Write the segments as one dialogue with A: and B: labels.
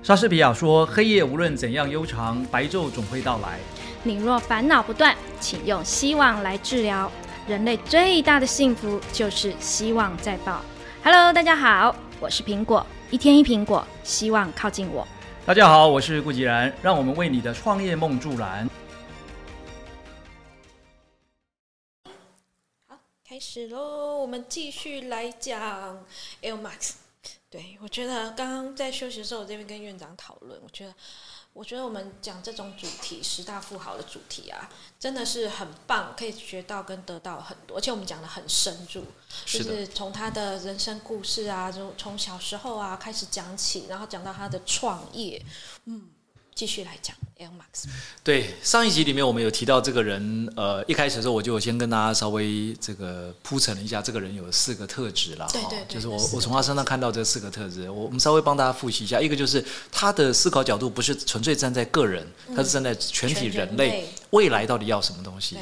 A: 莎士比亚说：“黑夜无论怎样悠长，白昼总会到来。
B: 你若烦恼不断，请用希望来治疗。人类最大的幸福就是希望在爆。Hello，大家好，我是苹果，一天一苹果，希望靠近我。”
A: 大家好，我是顾吉然，让我们为你的创业梦助燃。
C: 好，开始喽！我们继续来讲 L Max。对我觉得刚刚在休息的时候，我这边跟院长讨论，我觉得，我觉得我们讲这种主题十大富豪的主题啊，真的是很棒，可以学到跟得到很多，而且我们讲的很深入，就是从他的人生故事啊，就从小时候啊开始讲起，然后讲到他的创业，嗯。继续来讲，L Max。
A: 对，上一集里面我们有提到这个人，呃，一开始的时候我就先跟大家稍微这个铺陈了一下，这个人有四个特质了，
C: 对对，
A: 就是我我从他身上看到这四个特质，我我们稍微帮大家复习一下，一个就是他的思考角度不是纯粹站在个人，他是站在全体人类未来到底要什么东西。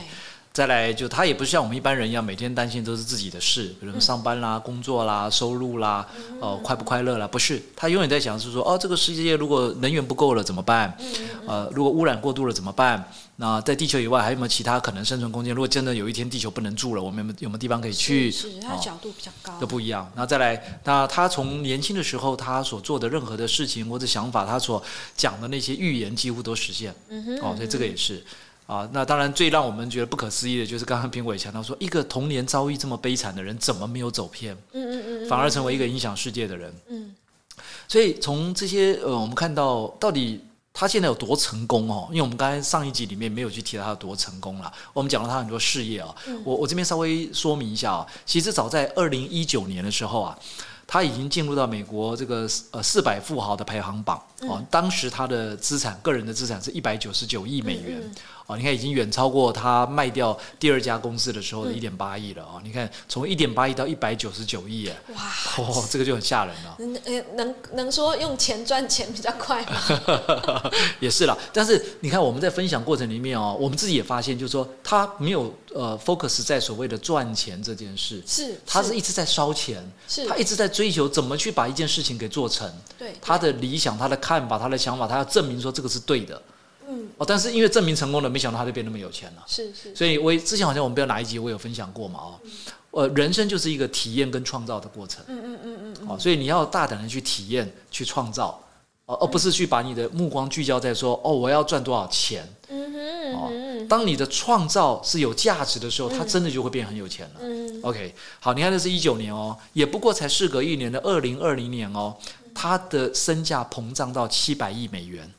A: 再来，就他也不是像我们一般人一样，每天担心都是自己的事，比如上班啦、工作啦、收入啦，哦，快不快乐啦？不是，他永远在想是说，哦，这个世界如果能源不够了怎么办？呃，如果污染过度了怎么办？那在地球以外还有没有其他可能生存空间？如果真的有一天地球不能住了，我们有有没有地方可以去？
C: 是，他角度比较高，
A: 都不一样。那再来，那他从年轻的时候他所做的任何的事情或者想法，他所讲的那些预言几乎都实现。嗯哼，哦，所以这个也是。啊，那当然最让我们觉得不可思议的就是刚刚评委强调说，一个童年遭遇这么悲惨的人，怎么没有走偏？嗯嗯嗯，反而成为一个影响世界的人。嗯，所以从这些呃，我们看到到底他现在有多成功哦？因为我们刚才上一集里面没有去提到他有多成功了，我们讲了他很多事业啊。我我这边稍微说明一下啊，其实早在二零一九年的时候啊。他已经进入到美国这个呃四百富豪的排行榜哦，当时他的资产个人的资产是一百九十九亿美元哦，你看已经远超过他卖掉第二家公司的时候的一点八亿了哦，你看从一点八亿到一百九十九亿哎，哇，哦，这个就很吓人了。
C: 能能能说用钱赚钱比较快吗？
A: 也是啦，但是你看我们在分享过程里面哦，我们自己也发现，就是说他没有呃 focus 在所谓的赚钱这件事，
C: 是，
A: 他是一直在烧钱，
C: 是
A: 他一直在。追求怎么去把一件事情给做成？
C: 对
A: 他的理想、他的看法、他的想法，他要证明说这个是对的。嗯哦，但是因为证明成功了，没想到他就变那么有钱了。
C: 是是。
A: 所以，我之前好像我们不知道哪一集我有分享过嘛？哦，呃，人生就是一个体验跟创造的过程。嗯嗯嗯嗯。哦，所以你要大胆的去体验、去创造，哦，而不是去把你的目光聚焦在说哦，我要赚多少钱。嗯哼。哦。当你的创造是有价值的时候，他真的就会变很有钱了。嗯，OK，好，你看这是一九年哦，也不过才事隔一年的二零二零年哦，他的身价膨胀到七百亿美元。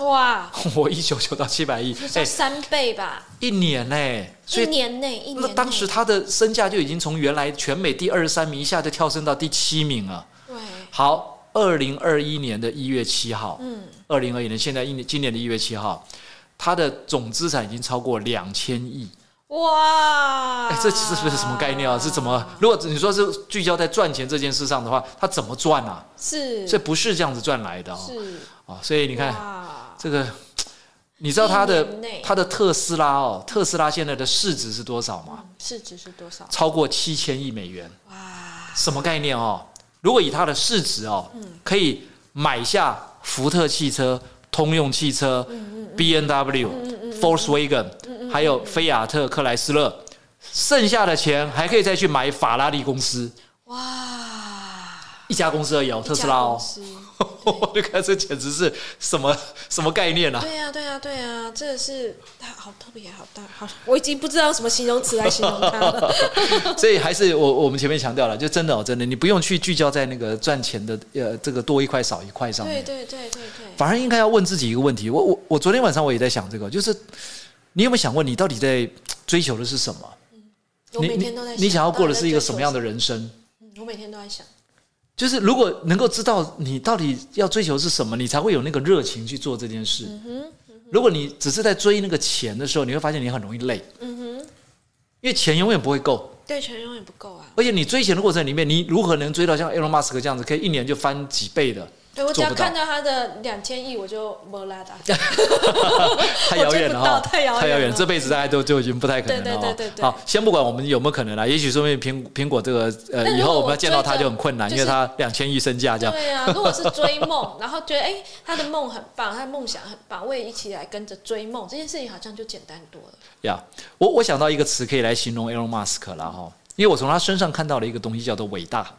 A: 哇！我一九九到七百亿，
C: 哎，三倍吧？
A: 一年呢？
C: 一年内，一年。那
A: 当时他的身价就已经从原来全美第二十三名一下就跳升到第七名了。对。好，二零二一年的一月七号，嗯，二零二一年现在一年今年的一月七号。他的总资产已经超过两千亿，哇！哎，这其实是什么概念啊？是怎么？如果你说是聚焦在赚钱这件事上的话，他怎么赚啊？
C: 是，
A: 这不是这样子赚来的哦。是啊，所以你看这个，你知道他的他的特斯拉哦，特斯拉现在的市值是多少吗？
C: 市值是多少？超
A: 过七千亿美元。哇！什么概念哦？如果以它的市值哦，可以买下福特汽车。通用汽车、B N W、Volkswagen，还有菲亚特克莱斯勒，剩下的钱还可以再去买法拉利公司。哇，一家公司而已哦，特斯拉哦。我就看这简直是什么什么概念啊？
C: 对呀，对呀，对呀，这是它好特别，好大，好，我已经不知道什么形容词来形容它了。
A: 所以还是我我们前面强调了，就真的哦，真的，你不用去聚焦在那个赚钱的呃这个多一块少一块上面。
C: 对对对对对。
A: 反而应该要问自己一个问题，我我我昨天晚上我也在想这个，就是你有没有想过，你到底在追求的是什么？
C: 嗯，我每天都在。
A: 你想要过的是一个什么样的人生？
C: 嗯，我每天都在想。
A: 就是如果能够知道你到底要追求是什么，你才会有那个热情去做这件事。如果你只是在追那个钱的时候，你会发现你很容易累。嗯哼，因为钱永远不会够。
C: 对，钱永远不够啊。
A: 而且你追钱的过程里面，你如何能追到像 Elon Musk 这样子，可以一年就翻几倍的？
C: 对我只要看到他的两千亿，我就没拉达。
A: 太遥远了
C: 太遥远了。
A: 太遥远，这辈子大家都就已经不太可能了哈。
C: 对对对对对。
A: 好，先不管我们有没有可能啦，也许说明苹苹果这个呃，以后我们要见到
C: 他
A: 就很困难，因为
C: 就是
A: 它两千亿身价这样。
C: 对啊，如果是追梦，然后觉得哎、他的梦很棒，他的梦想很棒，我也一起来跟着追梦，这件事情好像就简单多了。
A: 呀我我想到一个词可以来形容 Elon Musk 了哈，因为我从他身上看到了一个东西叫做伟大，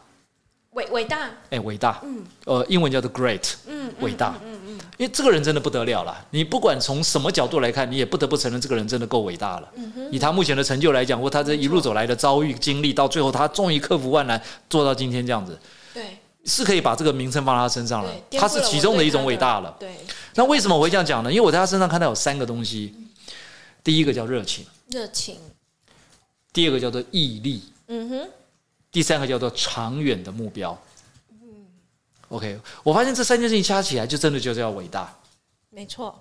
C: 伟伟大，
A: 哎，伟大，嗯，呃，英文叫做 great，
C: 嗯，
A: 伟大，嗯嗯，因为这个人真的不得了了。你不管从什么角度来看，你也不得不承认这个人真的够伟大了。嗯以他目前的成就来讲，或他这一路走来的遭遇经历，到最后他终于克服万难，做到今天这样子，
C: 对
A: 是可以把这个名称放在他身上了，。他是其中的一种伟大了。
C: 对，
A: 那为什么我会这样讲呢？因为我在他身上看到有三个东西，第一个叫热情，
C: 热情，
A: 第二个叫做毅力，
C: 嗯哼，
A: 第三个叫做长远的目标。OK，我发现这三件事情加起来，就真的就叫伟大。
C: 没错。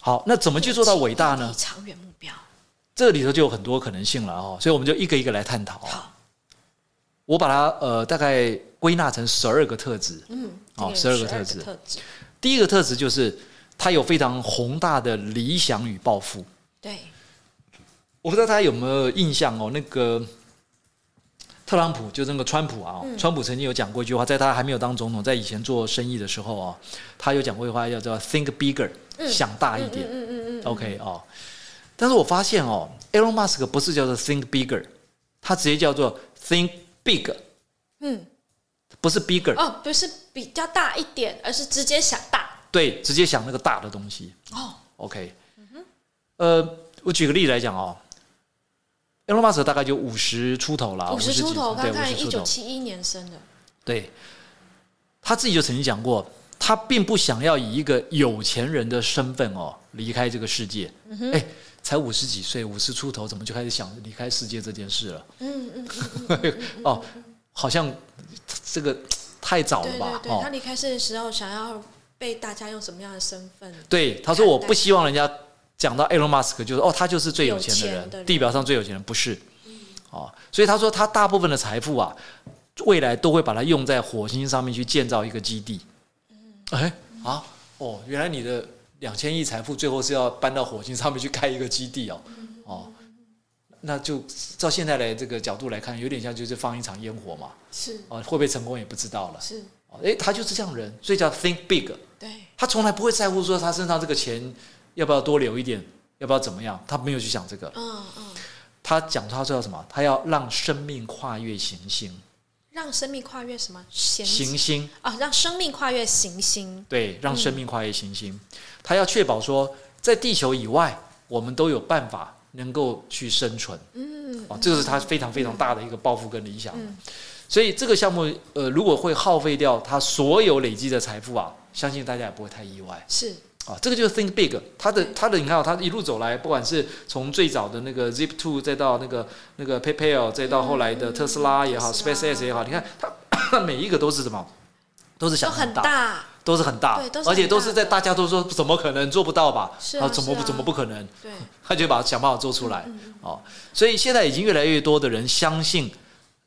A: 好，那怎么去做到伟大呢？
C: 长远目标。
A: 这里头就有很多可能性了哦，所以我们就一个一个来探讨。
C: 好，
A: 我把它呃大概归纳成十二个特质。
C: 嗯，
A: 哦
C: 十
A: 二个特质
C: 特质，
A: 第一个特质就是他有非常宏大的理想与抱负。
C: 对，
A: 我不知道大家有没有印象哦，那个特朗普就那个川普啊、
C: 嗯。
A: 川普曾经有讲过一句话，在他还没有当总统，在以前做生意的时候啊，他有讲过一句话叫做 “think bigger”，、
C: 嗯。
A: 想大一点。
C: 嗯嗯嗯嗯
A: OK 哦，但是我发现哦，Elon Musk 不是叫做 think bigger，他直接叫做 think big，
C: 嗯，
A: 不是 bigger，、
C: 哦，不是比较大一点，而是直接想大。
A: 对，直接想那个大的东西。
C: 哦
A: ，OK，呃，我举个例子来讲哦，Elon Musk 大概就五十出头了，
C: 五十出头，
A: 对，
C: 看一九七一年生的，
A: 对，他自己就曾经讲过，他并不想要以一个有钱人的身份哦离开这个世界。
C: 嗯
A: 哎、才五十几岁，五十出头，怎么就开始想离开世界这件事了？
C: 嗯嗯嗯，
A: 哦，好像这个太早了吧？
C: 对对，他
A: 哦，
C: 离开世的时候，想要被大家用什么样的身份？
A: 对，他说我不希望人家讲到 Elon Musk 就是哦，他就是最有钱的人，
C: 的人
A: 地表上最有钱的人，不是？哦，所以他说他大部分的财富啊，未来都会把它用在火星上面去建造一个基地。哎啊哦，原来你的两千亿财富最后是要搬到火星上面去开一个基地哦哦，那就照现在的这个角度来看，有点像就是放一场烟火嘛。
C: 是
A: 哦，会不会成功也不知道了。
C: 是，
A: 哦，哎，他就是这样人，所以叫 think big。
C: 对，
A: 他从来不会在乎说他身上这个钱要不要多留一点，要不要怎么样，他没有去想这个。
C: 嗯嗯，
A: 他讲他说要什么？他要让生命跨越行星，
C: 让生命跨越什么行
A: 行星
C: 啊？让生命跨越行星，
A: 对，让生命跨越行星。他要确保说，在地球以外，我们都有办法能够去生存。
C: 嗯，
A: 哦，这个是他非常非常大的一个抱负跟理想。
C: 嗯
A: 所以这个项目，呃，如果会耗费掉他所有累积的财富啊，相信大家也不会太意外。
C: 是
A: 啊，这个就是 Think Big，他的他的你看、哦，他一路走来，不管是从最早的那个 Zip Two，再到那个那个 PayPal，再到后来的特斯拉也好、
C: 特斯拉
A: SpaceX 也好，你看他每一个都是什么，都是想
C: 很大，
A: 都是很大，
C: 对
A: 而且都是在大家都说怎么可能做不到吧？
C: 是啊
A: 怎么怎么不可能？
C: 对，
A: 他就把想办法做出来。
C: 嗯
A: 哦，所以现在已经越来越多的人相信，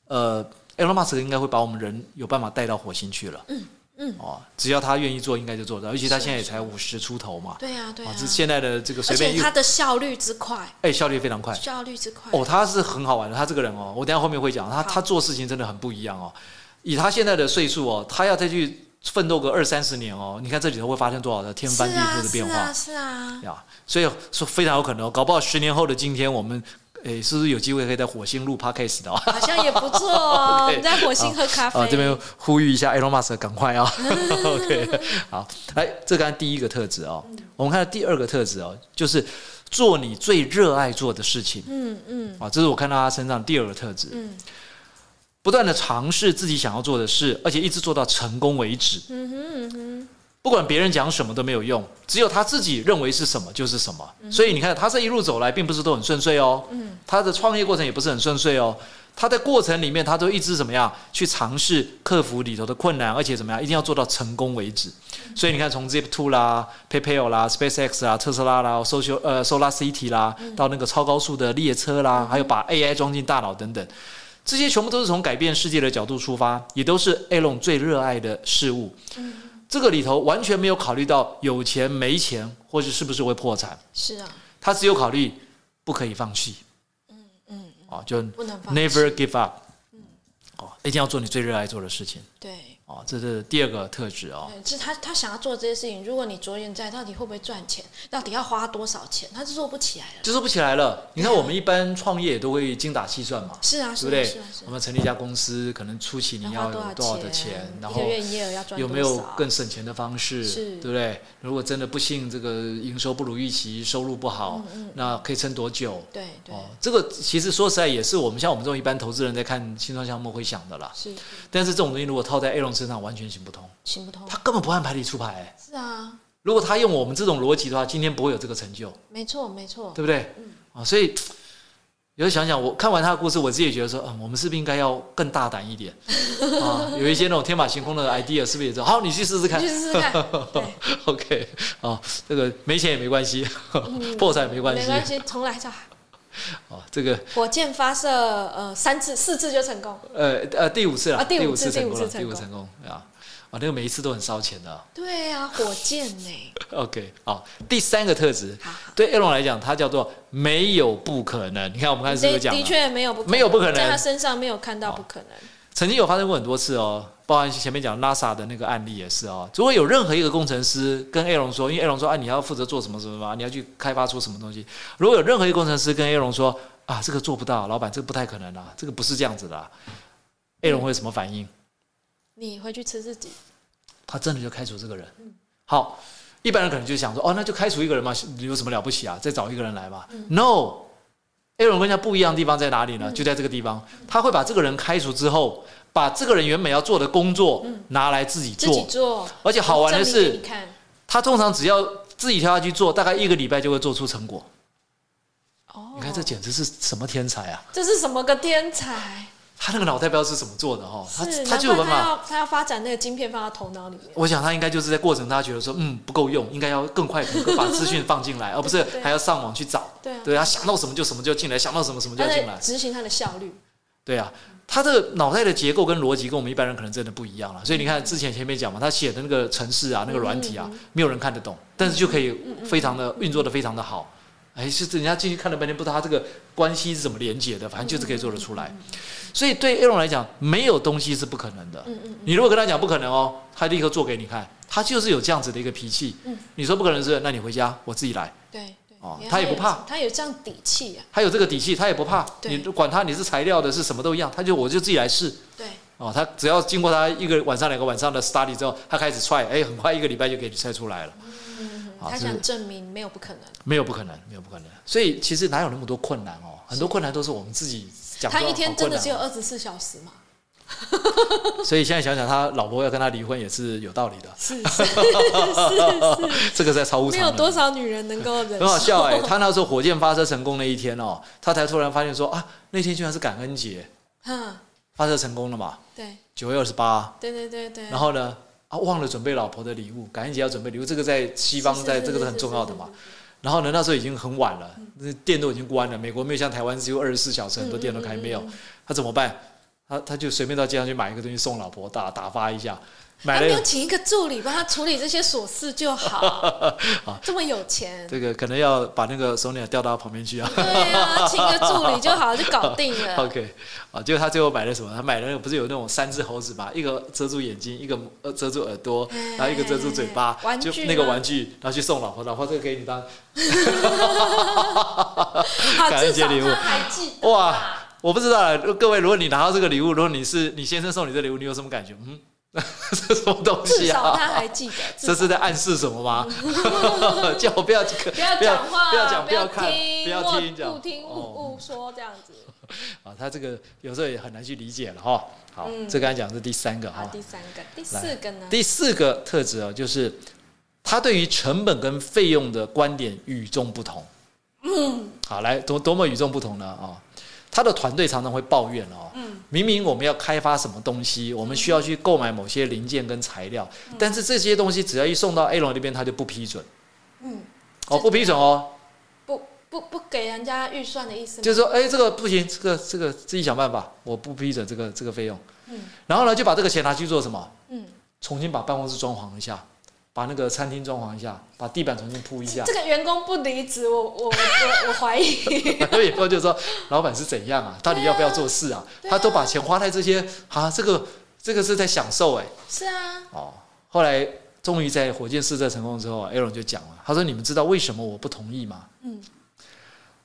A: 呃，Elon Musk 应该会把我们人有办法带到火星去了。
C: 嗯嗯
A: 哦，只要他愿意做，应该就做到。尤其他现在也才五十出头嘛。
C: 对呀对呀
A: 啊，，这现在的这个
C: 而
A: 随便
C: 他的效率之快，
A: 哎，效率非常快。
C: 效率之快，
A: 哦，他是很好玩的，他这个人哦，我等下后面会讲，他他做事情真的很不一样哦。以他现在的岁数哦，他要再去奋斗个二三十年哦，你看这里头会发生多少的天翻地覆的变化
C: 是啊是啊，
A: 呀？所以说非常有可能哦，搞不好十年后的今天，我们诶是不是有机会可以在火星录 podcast 的哦？
C: 好像也不错哦。在火星喝咖啡，
A: 啊，这边呼吁一下 Elon Musk 赶快啊！OK，好，来，这刚才第一个特质哦，我们看到第二个特质哦，就是做你最热爱做的事情
C: 嗯嗯
A: 啊，这是我看到他身上第二个特质，
C: 嗯
A: 不断的尝试自己想要做的事，而且一直做到成功为止。
C: 嗯哼嗯哼，
A: 不管别人讲什么都没有用，只有他自己认为是什么就是什么。所以你看，他这一路走来，并不是都很顺遂哦。
C: 嗯，
A: 他的创业过程也不是很顺遂哦。他在过程里面，他都一直怎么样去尝试克服里头的困难，而且怎么样，一定要做到成功为止。所以你看，从 Zip Two 啦、PayPal 啦、SpaceX 啦、特斯拉啦、Social 呃 Solar City 啦，到那个超高速的列车啦，还有把 AI 装进大脑等等，这些全部都是从改变世界的角度出发，也都是 Elon 最热爱的事物。这个里头完全没有考虑到有钱没钱，或者是不是会破产，
C: 是啊，
A: 他只有考虑不可以放弃。嗯嗯，哦，就 never give up。嗯哦，一定要做你最热爱做的事情。
C: 对。
A: 哦，这是第二个特质哦。
C: 对，是他他想要做这些事情，如果你着眼在到底会不会赚钱，到底要花多少钱，他就做不起来了。
A: 就做不起来了。你看，我们一般创业都会精打细算嘛，
C: 是啊，
A: 对不对。我们成立一家公司，可能初期你要有多少的钱，然后有没有更省钱的方式，
C: 是
A: 对不对？如果真的不幸这个营收不如预期，收入不好，那可以撑多久？
C: 对对
A: 哦，这个其实说实在也是我们像我们这种一般投资人在看新创项目会想的啦。
C: 是
A: 但是这种东西如果套在 A 龙身上，完全行不通。
C: 行不通。
A: 他根本不按牌理出牌、欸。
C: 是啊，
A: 如果他用我们这种逻辑的话，今天不会有这个成就，
C: 没错没错。
A: 对不对？啊，所以有时候想想，我看完他的故事，我自己也觉得说，嗯，我们是不是应该要更大胆一点 啊？有一些那种天马行空的 idea，是不是也这样？好，你去试试看
C: 你。去试试看，
A: OK，啊，这个没钱也没关系，破产也没关系。
C: 没关系，重来就好。
A: 哦，这个
C: 火箭发射呃三次四次就成功，
A: 呃呃第五次了，
C: 啊第五次
A: 成功了，
C: 第五次成功
A: 啊！啊，那个每一次都很烧钱的。
C: 对啊，火箭呢？
A: OK，好，第三个特质对 Elon 来讲，它叫做没有不可能。你看，我们开始讲
C: 的确没有不可能
A: 没有不可能
C: 在他身上没有看到不可能。
A: 曾经有发生过很多次哦，包含前面讲 NASA 的那个案例也是哦。如果有任何一个工程师跟 A 龙说，因为 A 龙说啊，你要负责做什么什么嘛，你要去开发出什么东西。如果有任何一个工程师跟 A 龙说啊，这个做不到，老板这个不太可能啦，这个不是这样子的啊，A 龙会有什么反应？
C: 你回去吃自己，
A: 他真的就开除这个人。好，一般人可能就想说，哦，那就开除一个人嘛，有什么了不起啊？再找一个人来嘛。No，A 龙跟人家不一样的地方在哪里呢？就在这个地方，他会把这个人开除之后，把这个人原本要做的工作拿来自己
C: 自己
A: 做，而且好玩的是他通常只要自己跳下去做，大概一个礼拜就会做出成果。
C: 哦，
A: 你看这简直是什么天才啊！
C: 这是什么个天才？
A: 他那个脑袋不知道是怎么做的哈，他，他就有办法。
C: 他要发展那个晶片放到头脑里面。
A: 我想他应该就是在过程，他觉得说，嗯，不够用，应该要更快更把资讯放进来，而不是还要上网去找。
C: 对啊，
A: 对他想到什么就什么就进来，想到什么什么就进来。
C: 执行他的效率。
A: 对啊，他的脑袋的结构跟逻辑跟我们一般人可能真的不一样了。所以你看之前前面讲嘛，他写的那个程式啊，那个软体啊，没有人看得懂，但是就可以非常的运作的非常的好。哎，是人家进去看了半天，不知道他这个关系是怎么连接的，反正就是可以做得出来。所以对 A 龙来讲，没有东西是不可能的。你如果跟他讲不可能哦，他立刻做给你看。他就是有这样子的一个脾气。
C: 嗯
A: 你说不可能是，那你回家我自己来。
C: 对
A: 他也不怕
C: 他有这样底气啊。
A: 他有这个底气，他也不怕。
C: 对
A: 你管他你是材料的，是什么都一样，他就我就自己来试。
C: 对，
A: 哦，他只要经过他一个晚上、两个晚上的 study 之后，他开始踹，哎，很快一个礼拜就给你踹出来了。
C: 他想证明没有不可能。
A: 没有不可能，没有不可能。所以其实哪有那么多困难哦？很多困难都是我们自己讲说
C: 他一天真的只有二十四小时嘛？
A: 哦 所以现在想想，他老婆要跟他离婚也是有道理的。
C: 是是 是
A: 这个在超乎
C: 是，
A: 常人。
C: 没有多少女人能够忍
A: 很好。笑哎、他那时候火箭发射成功那一天哦，他才突然发现说啊，那天居然是感恩节，
C: 嗯，
A: 发射成功了嘛，
C: 对
A: 九月二十八。
C: 对对对对。
A: 然后呢，啊，忘了准备老婆的礼物，感恩节要准备礼物，这个在西方在这个是很重要的嘛。然后呢，那时候已经很晚了，那店都已经关了。美国没有像台湾只有二十四小时，很多店都开，没有。他怎么办？他他就随便到街上去买一个东西送老婆打打发一下，买
C: 他没有
A: 了
C: 请一个助理帮他处理这些琐事就 好，这么有钱，
A: 这个可能要把那个 Sonia 调到旁边去啊。
C: 对啊，请个助理就好，就搞定了。
A: OK，啊，结果他最后买了什么？他买了那个不是有那种三只猴子嘛，一个遮住眼睛，一个呃遮住耳朵，然后一个遮住嘴巴，
C: 玩具
A: 就那个玩具，然后去送老婆，老婆这个给你当 感恩节礼物哇
C: 吧
A: 我不知道啊，各位，如果你拿到这个礼物，如果你是你先生送你这礼物，你有什么感觉？嗯，这什么东
C: 至
A: 西
C: 少他
A: 啊？
C: 还记得。至
A: 这是在暗示什么吗？叫我不要不
C: 不要
A: 不要
C: 讲话，
A: 不要讲，
C: 不
A: 要看，
C: 听，
A: 不要
C: 莫
A: 听，讲
C: 勿听
A: 哦
C: 勿勿说这样子。
A: 啊，他这个有时候也很难去理解了哈。好，
C: 嗯
A: 这刚才讲的是第三个，哈。
C: 第三个，第四个呢？
A: 第四个特质啊，就是他对于成本跟费用的观点与众不同。嗯，好，来多多么与众不同呢？啊、他的团队常常会抱怨哦，
C: 嗯
A: 明明我们要开发什么东西，我们需要去购买某些零件跟材料，
C: 嗯
A: 但是这些东西只要一送到 A 龙那边，他就不批准。
C: 嗯，
A: 哦，不批准哦，
C: 不不不给人家预算的意思？
A: 就是说，哎，这个不行，这个这个自己想办法，我不批准这个这个费用。
C: 嗯
A: 然后呢，就把这个钱拿去做什么？
C: 嗯，
A: 重新把办公室装潢一下，把那个餐厅装潢一下，把地板重新铺一下
C: 这。个员工不离职，我我我我怀疑。
A: 所以后就说，老板是怎样啊？到底要不要做事啊？
C: 啊
A: 他都把钱花在这些啊，这个这个是在享受哎、
C: 是啊，
A: 哦，后来终于在火箭试射成功之后，Aaron 就讲了，他说：“你们知道为什么我不同意吗？
C: 嗯，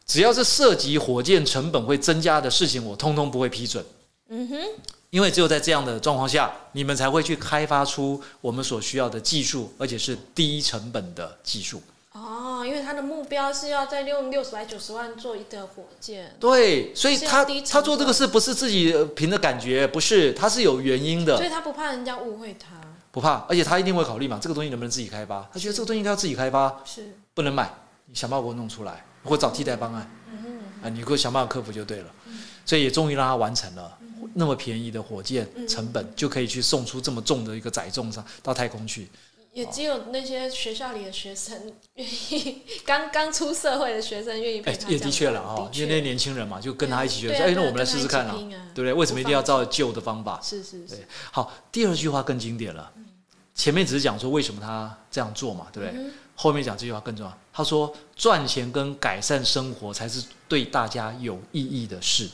A: 只要是涉及火箭成本会增加的事情，我通通不会批准。
C: 嗯哼，
A: 因为只有在这样的状况下，你们才会去开发出我们所需要的技术，而且是低成本的技术。
C: 哦，因为他的目标是要再用六十百九十万做一个火箭。
A: 对，所以他他做这个事不是自己呃凭着感觉，不是，他是有原因的
C: 所。以他不怕人家误会他，
A: 不怕，而且他一定会考虑嘛，这个东西能不能自己开发？他觉得这个东西应该要自己开发，
C: 是，
A: 不能买，你想办法给我弄出来，或找替代方案
C: 嗯
A: 啊，你给我想办法克服就对了。所以也终于让他完成了
C: 嗯
A: 那么便宜的火箭成本，就可以去送出这么重的一个载重上到太空去。
C: 也只有那些学校里的学生愿意，刚刚出社会的学生愿意陪
A: 哎也的确了
C: 玩
A: 啊，因为那些年轻人嘛，就跟他一起觉得说，
C: 对啊
A: 哎，那我们来试试看啊，对不对？为什么一定要照旧的方法？
C: 是是是
A: 对，好，第二句话更经典了。前面只是讲说为什么他这样做嘛，对不对？
C: 嗯
A: 后面讲这句话更重要。他说：“赚钱跟改善生活才是对大家有意义的事。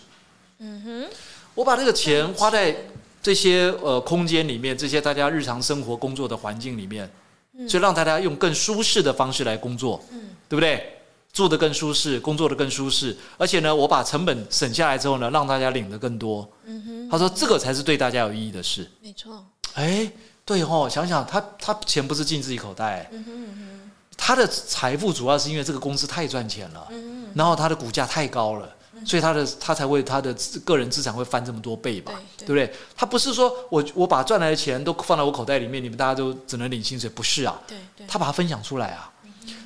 C: 嗯哼，
A: 我把这个钱花在这些呃空间里面，这些大家日常生活工作的环境里面，所以让大家用更舒适的方式来工作，
C: 嗯。
A: 对不对？住得更舒适，工作的更舒适，而且呢，我把成本省下来之后呢，让大家领得更多。
C: 嗯哼，
A: 他说这个才是对大家有意义的事。
C: 没错，
A: 哎，对哦，想想他他钱不是进自己口袋，
C: 嗯哼嗯
A: 他的财富主要是因为这个公司太赚钱了，
C: 哼。嗯
A: 然后他的股价太高了，所以他的他才会他的资个人资产会翻这么多倍吧，
C: 对
A: 对。不对？他不是说我我把赚来的钱都放在我口袋里面，你们大家都只能领薪水，不是啊，
C: 对对，
A: 他把它分享出来啊。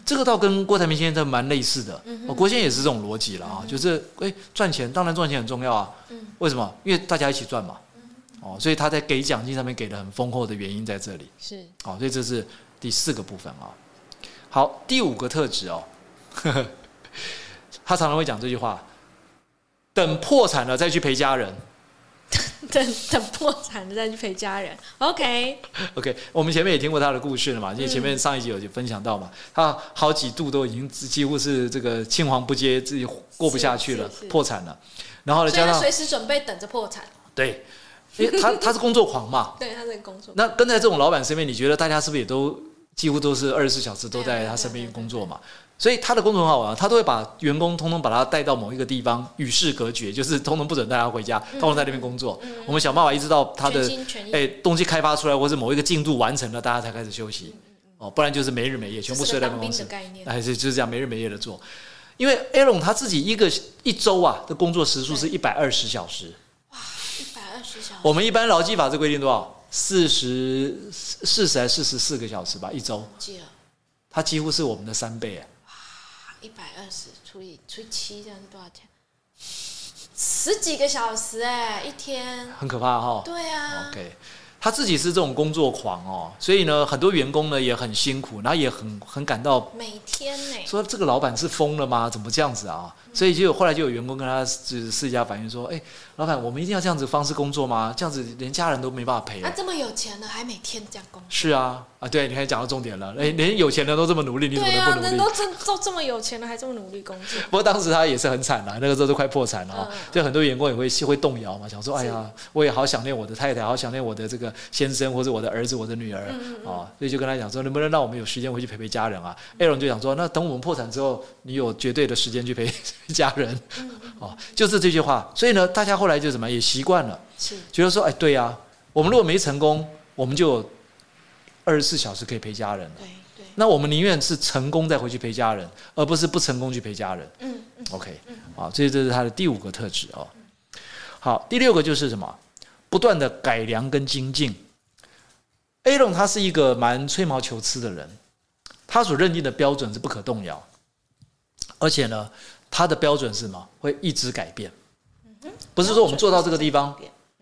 A: 这个倒跟郭台铭先生蛮类似的，郭先生也是这种逻辑了啊，就是哎赚钱当然赚钱很重要啊，
C: 嗯。
A: 为什么？因为大家一起赚嘛，哦，所以他在给奖金上面给的很丰厚的原因在这里。
C: 是。
A: 哦，所以这是第四个部分啊。好，第五个特质哦，呵 呵他常常会讲这句话：等破产了再去陪家人。
C: 等 等破产了再去陪家人。
A: OK，OK，我们前面也听过他的故事了嘛，因为前面上一集有分享到嘛，他好几度都已经几乎是这个青黄不接，自己过不下去了
C: 是是，是
A: 破产了。然后呢，加上
C: 随时准备等着破产。
A: 对，因为他他是工作狂嘛，
C: 对他这个工作，
A: 那跟在这种老板身边，你觉得大家是不是也都几乎都是二十四小时都在他身边工作嘛？所以他的工作很好玩，他都会把员工通通把他带到某一个地方与世隔绝，就是通通不准带他回家，通通在那边工作。我们想办法一直到他的哎东西开发出来，或是某一个进度完成了，大家才开始休息。哦，不然就是没日没夜，全部睡在办公室
C: 个当兵的。概念。
A: 哎，就就是这样没日没夜的做。因为 Aaron 他自己一个一周啊的工作时数是一百二十小时，哇
C: 一百二十小时，
A: 我们一般劳基法是规定多少？四十四十还四十四个小时吧，一周。
C: 记了
A: 它几乎是我们的三倍哎。
C: 一百二十除以除以七，这样是多少钱？十几个小时哎、一天。
A: 很可怕哈、
C: 对啊
A: OK，他自己是这种工作狂哦，所以呢，很多员工呢也很辛苦，然后也很很感到
C: 每天呢、
A: 说这个老板是疯了吗？怎么这样子啊？所以就有后来就有员工跟他就是私下反映说，哎，老板，我们一定要这样子方式工作吗？这样子连家人都没办法陪、
C: 啊，这么有钱了，还每天这样工作。
A: 是啊，啊，对，你看讲到重点了，哎，连有钱人都这么努力，你怎么能不努力？
C: 人都这都这么有钱了，还这么努力工作。
A: 不过当时他也是很惨啦，那个时候都快破产了啊、
C: 嗯
A: 就很多员工也会会动摇嘛，想说，哎呀，我也好想念我的太太，好想念我的这个先生或者我的儿子、我的女儿
C: 嗯
A: 啊、所以就跟他讲说，能不能让我们有时间回去陪陪家人啊？Aaron 就想说，那等我们破产之后，你有绝对的时间去陪家人，
C: 嗯
A: 哦，就是这句话。所以呢，大家后来就怎么也习惯了，
C: 是，
A: 觉得说，哎，对呀、我们如果没成功，我们就有二十四小时可以陪家人了。
C: 对对，
A: 那我们宁愿是成功再回去陪家人，而不是不成功去陪家人。
C: 嗯嗯
A: OK，好，这这是他的第五个特质哦。好，第六个就是什么？不断的改良跟精进。A 龙他是一个蛮吹毛求疵的人，他所认定的标准是不可动摇，而且呢，他的标准是什么？会一直改变，不是说我们做到这个地方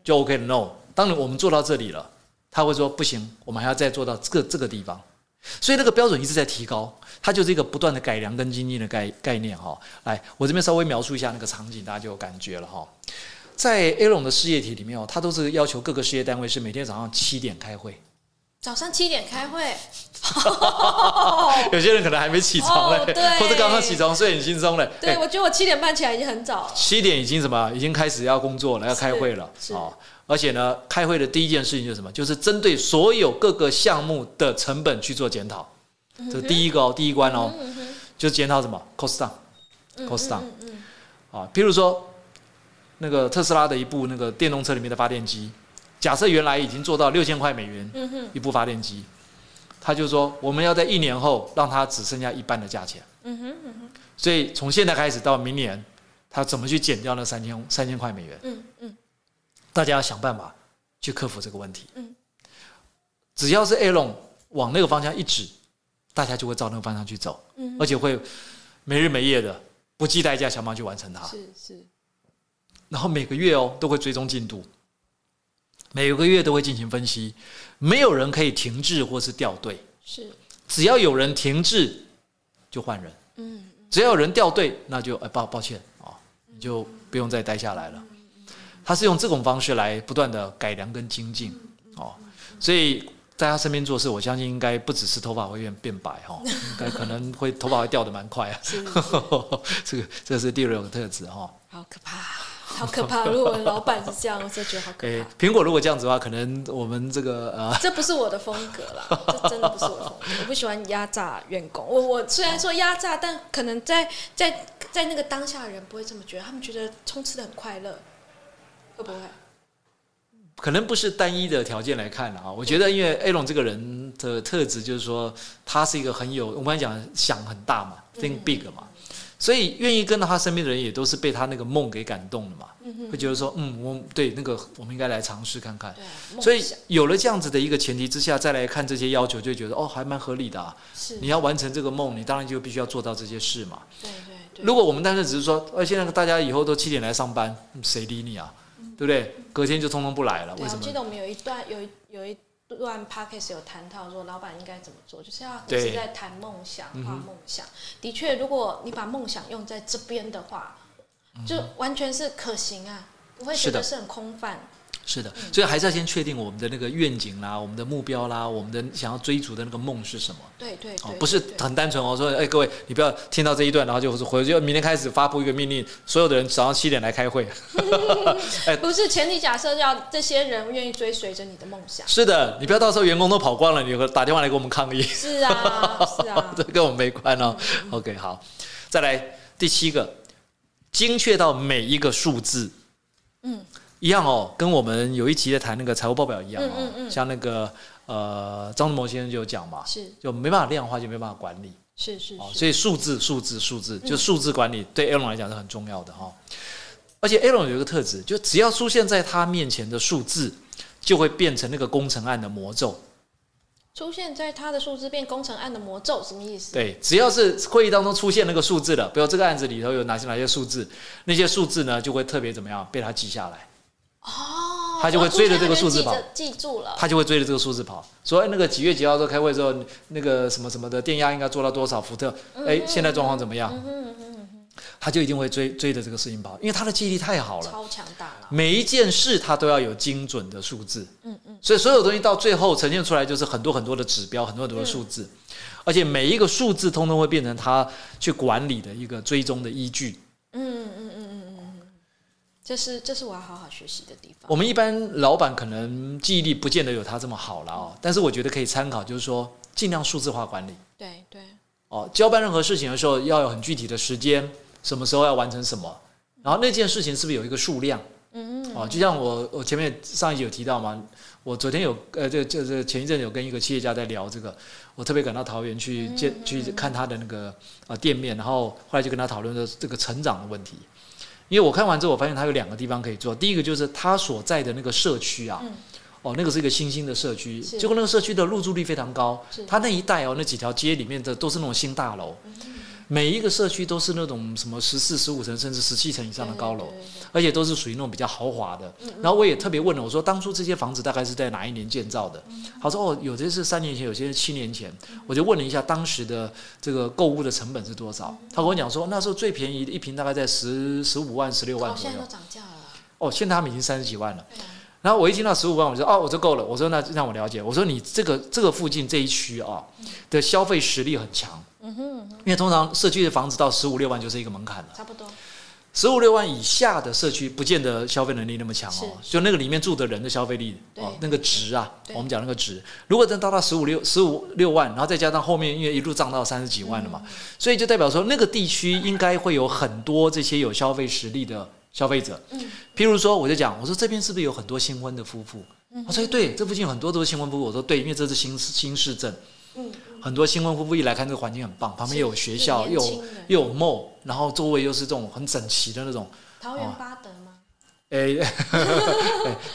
A: 就 OK 了。No，当然我们做到这里了，他会说不行，我们还要再做到这个这个地方。所以那个标准一直在提高，它就是一个不断的改良跟精进的概概念哈。来，我这边稍微描述一下那个场景，大家就有感觉了哈。在 A 龙的事业体里面哦，它都是要求各个事业单位是每天早上七点开会。
C: 早上七点开会，
A: 有些人可能还没起床嘞，
C: 哦对
A: 或者刚刚起床睡很轻松嘞。
C: 对
A: 哎
C: 我觉得我七点半起来已经很早了。
A: 七点已经什么？已经开始要工作了，要开会了
C: 啊
A: 哦。而且呢，开会的第一件事情就是什么？就是针对所有各个项目的成本去做检讨。这是第一个哦，第一关哦，就是检讨什么？cost down。
C: 嗯
A: cost down 啊，譬如说那个特斯拉的一部那个电动车里面的发电机，假设原来已经做到六千块美元一部发电机，他就说我们要在一年后让它只剩下一半的价钱。
C: 嗯哼嗯哼
A: 所以从现在开始到明年，他怎么去减掉那三千三千块美元？
C: 嗯嗯
A: 大家要想办法去克服这个问题。
C: 嗯
A: 只要是 A 龙往那个方向一指，大家就会照那个方向去走，
C: 嗯
A: 而且会没日没夜的不计代价想办法去完成它。
C: 是是
A: 然后每个月哦都会追踪进度，每个月都会进行分析，没有人可以停滞或是掉队，
C: 是，
A: 只要有人停滞就换人，
C: 嗯
A: 只要有人掉队那就哎抱抱歉啊、哦，你就不用再待下来了。他是用这种方式来不断的改良跟精进哦，所以在他身边做事，我相信应该不只是头发会变变白哈、哦，应该可能会 头发会掉的蛮快啊。
C: 是，
A: 这个这是第六个特质哈、哦。
C: 好可怕，好可怕！如果我的老板是这样，我就觉得好可怕。，
A: 苹果如果这样子的话，可能我们这个呃，
C: 这不是我的风格啦，这真的不是我的风格。我不喜欢压榨员工。我我虽然说压榨，但可能在在在那个当下的人不会这么觉得，他们觉得冲刺的很快乐，会不会？
A: 可能不是单一的条件来看了啊。我觉得，因为 A 龙这个人的特质就是说，他是一个很有我们刚才讲想很大嘛，think big 嘛，所以愿意跟到他身边的人也都是被他那个梦给感动了嘛，会觉得说，嗯，我对那个我们应该来尝试看看。所以有了这样子的一个前提之下，再来看这些要求，就觉得哦，还蛮合理的啊。
C: 是，
A: 你要完成这个梦，你当然就必须要做到这些事嘛。
C: 对对对。
A: 如果我们单纯只是说，呃，现在大家以后都七点来上班，嗯谁理你啊？对不对？隔天就通通不来了，
C: 啊，
A: 为什么？
C: 我记得我们有一段有一有一段 podcast 有谈到说，老板应该怎么做，就是要一
A: 对
C: 直在谈梦想、画梦想。的确，如果你把梦想用在这边的话，就完全是可行啊，不会觉得是很空泛。
A: 是的，所以还是要先确定我们的那个愿景啦，我们的目标啦，我们的想要追逐的那个梦是什么。
C: 对对对，，
A: 哦不是很单纯哦，说哎各位，你不要听到这一段，然后就回就明天开始发布一个命令，所有的人早上七点来开会。
C: 不是前提假设要这些人愿意追随着你的梦想。
A: 是的，你不要到时候员工都跑光了，你打电话来给我们抗议，
C: 是啊，是啊
A: 这，跟我们没关哦。OK，好，再来第七个，精确到每一个数字。
C: 嗯，
A: 一样哦，跟我们有一期在谈那个财务报表一样哦。
C: 嗯嗯嗯
A: 像那个呃张志谋先生就有讲嘛，
C: 是
A: 就没办法量化，就没办法管理。哦，
C: 是是哦，
A: 所以数字、数字、数字，就数字管理对 A 龙来讲是很重要的哈、而且 A 龙有一个特质，就只要出现在他面前的数字，就会变成那个工程案的魔咒。
C: 出现在他的数字变工程案的魔咒，什么意思？
A: 对，只要是会议当中出现那个数字的，比如这个案子里头有哪些哪些数字，那些数字呢就会特别怎么样被他记下来，
C: 哦，
A: 他就会追着这个数字跑
C: 记住了。
A: 他就会追着这个数字跑，说哎那个几月几号时候开会之后，那个什么什么的电压应该做到多少伏特，哎现在状况怎么样？
C: 嗯嗯嗯
A: 他就一定会追追着这个事情跑，因为他的记忆力太好，了。
C: 超强大脑。
A: 每一件事他都要有精准的数字，
C: 嗯嗯，
A: 所以所有东西到最后呈现出来就是很多很多的指标，很多很多的数字，而且每一个数字通通会变成他去管理的一个追踪的依据。
C: 这是这是我要好好学习的地方。
A: 我们一般老板可能记忆力不见得有他这么好了哦，但是我觉得可以参考，就是说尽量数字化管理
C: 对对，
A: 哦，交办任何事情的时候要有很具体的时间，什么时候要完成什么，然后那件事情是不是有一个数量？
C: 嗯嗯
A: 哦，就像我我前面上一集有提到嘛，我昨天有呃，这这这前一阵有跟一个企业家在聊这个，我特别赶到桃园去见去看他的那个呃店面，然后后来就跟他讨论的这个成长的问题。因为我看完之后，我发现他有两个地方可以做。第一个就是他所在的那个社区啊，
C: 嗯。
A: 哦，那个是一个新兴的社区，结果那个社区的入住率非常高
C: 是，
A: 他那一带哦，那几条街里面的都是那种新大楼，每一个社区都是那种什么十四、十五层甚至十七层以上的高楼，而且都是属于那种比较豪华的。然后我也特别问了，我说当初这些房子大概是在哪一年建造的？他说哦，有些是三年前，有些是七年前。我就问了一下当时的这个购物的成本是多少？他跟我讲说，那时候最便宜的一平大概在十十五万、十六万左右。
C: 现在都涨价了。
A: 哦，现在他们已经三十几万了。然后我一听到十五万，我就哦，我就够了。我说那让我了解。我说你这个这个附近这一区啊的消费实力很强。嗯哼。因为通常社区的房子到十五六万就是一个门槛了。
C: 差不多。
A: 十五六万以下的社区不见得消费能力那么强哦。就那个里面住的人的消费力哦，那个值啊，我们讲那个值。如果真达到十五六十五六万，然后再加上后面因为一路涨到三十几万了嘛，所以就代表说那个地区应该会有很多这些有消费实力的。消费者，嗯，譬如说，我就讲，我说这边是不是有很多新婚的夫妇？嗯我说对，这附近很多都是新婚夫妇。我说对，因为这是新新市镇，嗯，很多新婚夫妇一来看这个环境很棒，旁边又有学校，又又有 mall，然后周围又是这种很整齐的那种。
C: 桃园八德吗？
A: 哎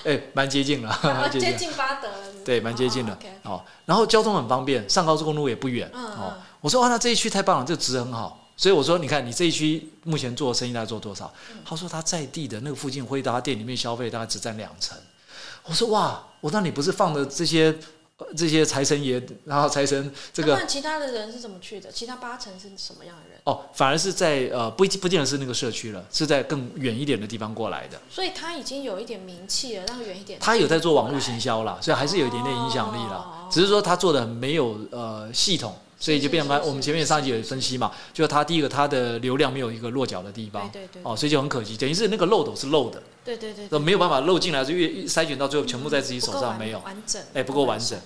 A: 哎，蛮接近了，
C: 接近八德，
A: 对，蛮接近的。哦，然后交通很方便，上高速公路也不远。哦，我说哇，那这一区太棒了，这个值很好。所以我说，你看你这一区目前做生意大概做多少？他说他在地的那个附近回答店里面消费大概只占两成。我说哇，我那你不是放的这些这些财神爷，然后财神这个？
C: 那其他的人是怎么去的？其他八成是什么样的人？
A: 哦，反而是在呃不不见得是那个社区了，是在更远一点的地方过来的。
C: 所以他已经有一点名气了，让远一点。
A: 他有在做网络行销了，所以还是有一点点影响力了，只是说他做的没有呃系统。所以就变成我们前面上一集有分析嘛，就是它第一个它的流量没有一个落脚的地方，
C: 对对对，
A: 哦，所以就很可惜，等于是那个漏斗是漏的，
C: 对对对，
A: 那没有办法漏进来，就越筛选到最后全部在自己手上没有
C: 完整，
A: 哎，不够完整，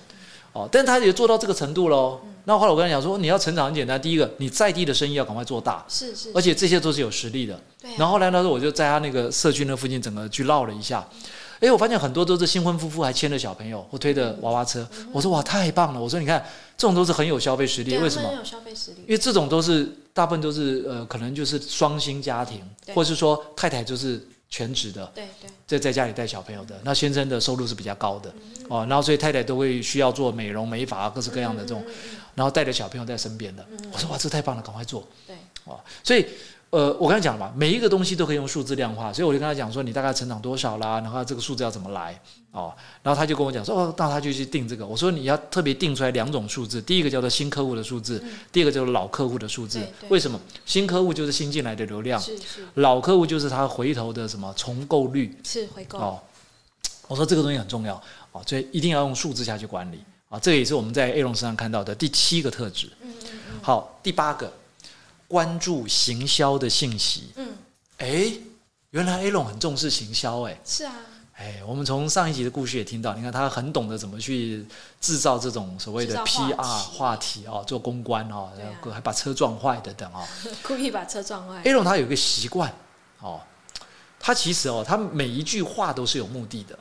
A: 哦，但他也做到这个程度喽。那后来我跟他讲说，你要成长很简单，第一个你在地的生意要赶快做大，
C: 是是，
A: 而且这些都是有实力的。对。然后后来呢，我就在他那个社区那附近整个去绕了一下。哎，我发现很多都是新婚夫妇还牵着小朋友或推着娃娃车。我说哇，太棒了！我说你看，这种都是很有消费实力。为什么？
C: 很有消费实力。
A: 因为这种都是大部分都是呃，可能就是双薪家庭，或者是说太太就是全职的，
C: 对对，
A: 在在家里带小朋友的。那先生的收入是比较高的哦，然后所以太太都会需要做美容美发各式各样的这种，然后带着小朋友在身边的。我说哇，这太棒了，赶快做。
C: 对，
A: 哦，所以。呃，我刚才讲了嘛，每一个东西都可以用数字量化，所以我就跟他讲说，你大概成长多少啦，然后这个数字要怎么来哦，然后他就跟我讲说，哦，那他就去定这个。我说你要特别定出来两种数字，第一个叫做新客户的数字，第二个叫做老客户的数字。为什么？新客户就是新进来的流量，
C: 是是。
A: 老客户就是他回头的什么重购率，
C: 是回购。哦，
A: 我说这个东西很重要哦，所以一定要用数字下去管理啊，这也是我们在 A 龙身上看到的第七个特质。嗯嗯嗯。好，第八个。关注行销的信息。嗯，哎，原来 A 龙很重视行销，哎，
C: 是啊，
A: 哎，我们从上一集的故事也听到，你看他很懂得怎么去制造这种所谓的 PR 话题。哦，做公关哦，然后还把车撞坏等等哦，
C: 故意把车撞坏。
A: A 龙他有一个习惯哦，他其实哦，他每一句话都是有目的的。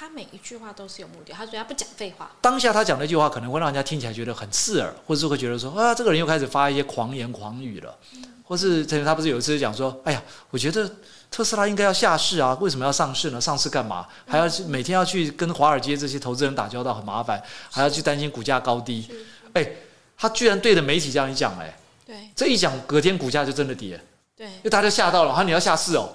C: 他每一句话都是有目的，他说他不讲废话。
A: 当下他讲那句话可能会让人家听起来觉得很刺耳，或者是会觉得说啊，这个人又开始发一些狂言狂语了，或是他不是有一次讲说，哎呀，我觉得特斯拉应该要下市啊，为什么要上市呢？上市干嘛？还要去每天要去跟华尔街这些投资人打交道，很麻烦，还要去担心股价高低。哎，他居然对着媒体这样一讲，哎，
C: 对，
A: 这一讲隔天股价就真的跌，
C: 对，因
A: 为大家吓到了，他你要下市哦，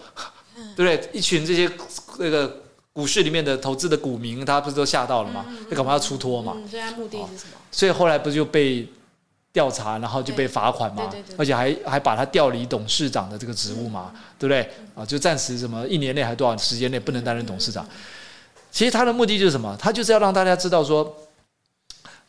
A: 对不对？一群这些那个。股市里面的投资的股民，他不是都吓到了吗？那干嘛要出脱嘛？
C: 所以他目的是什么？
A: 所以后来不是就被调查，然后就被罚款嘛？而且还还把他调离董事长的这个职务嘛？对不对？啊，就暂时什么一年内还多少时间内不能担任董事长？其实他的目的就是什么？他就是要让大家知道说。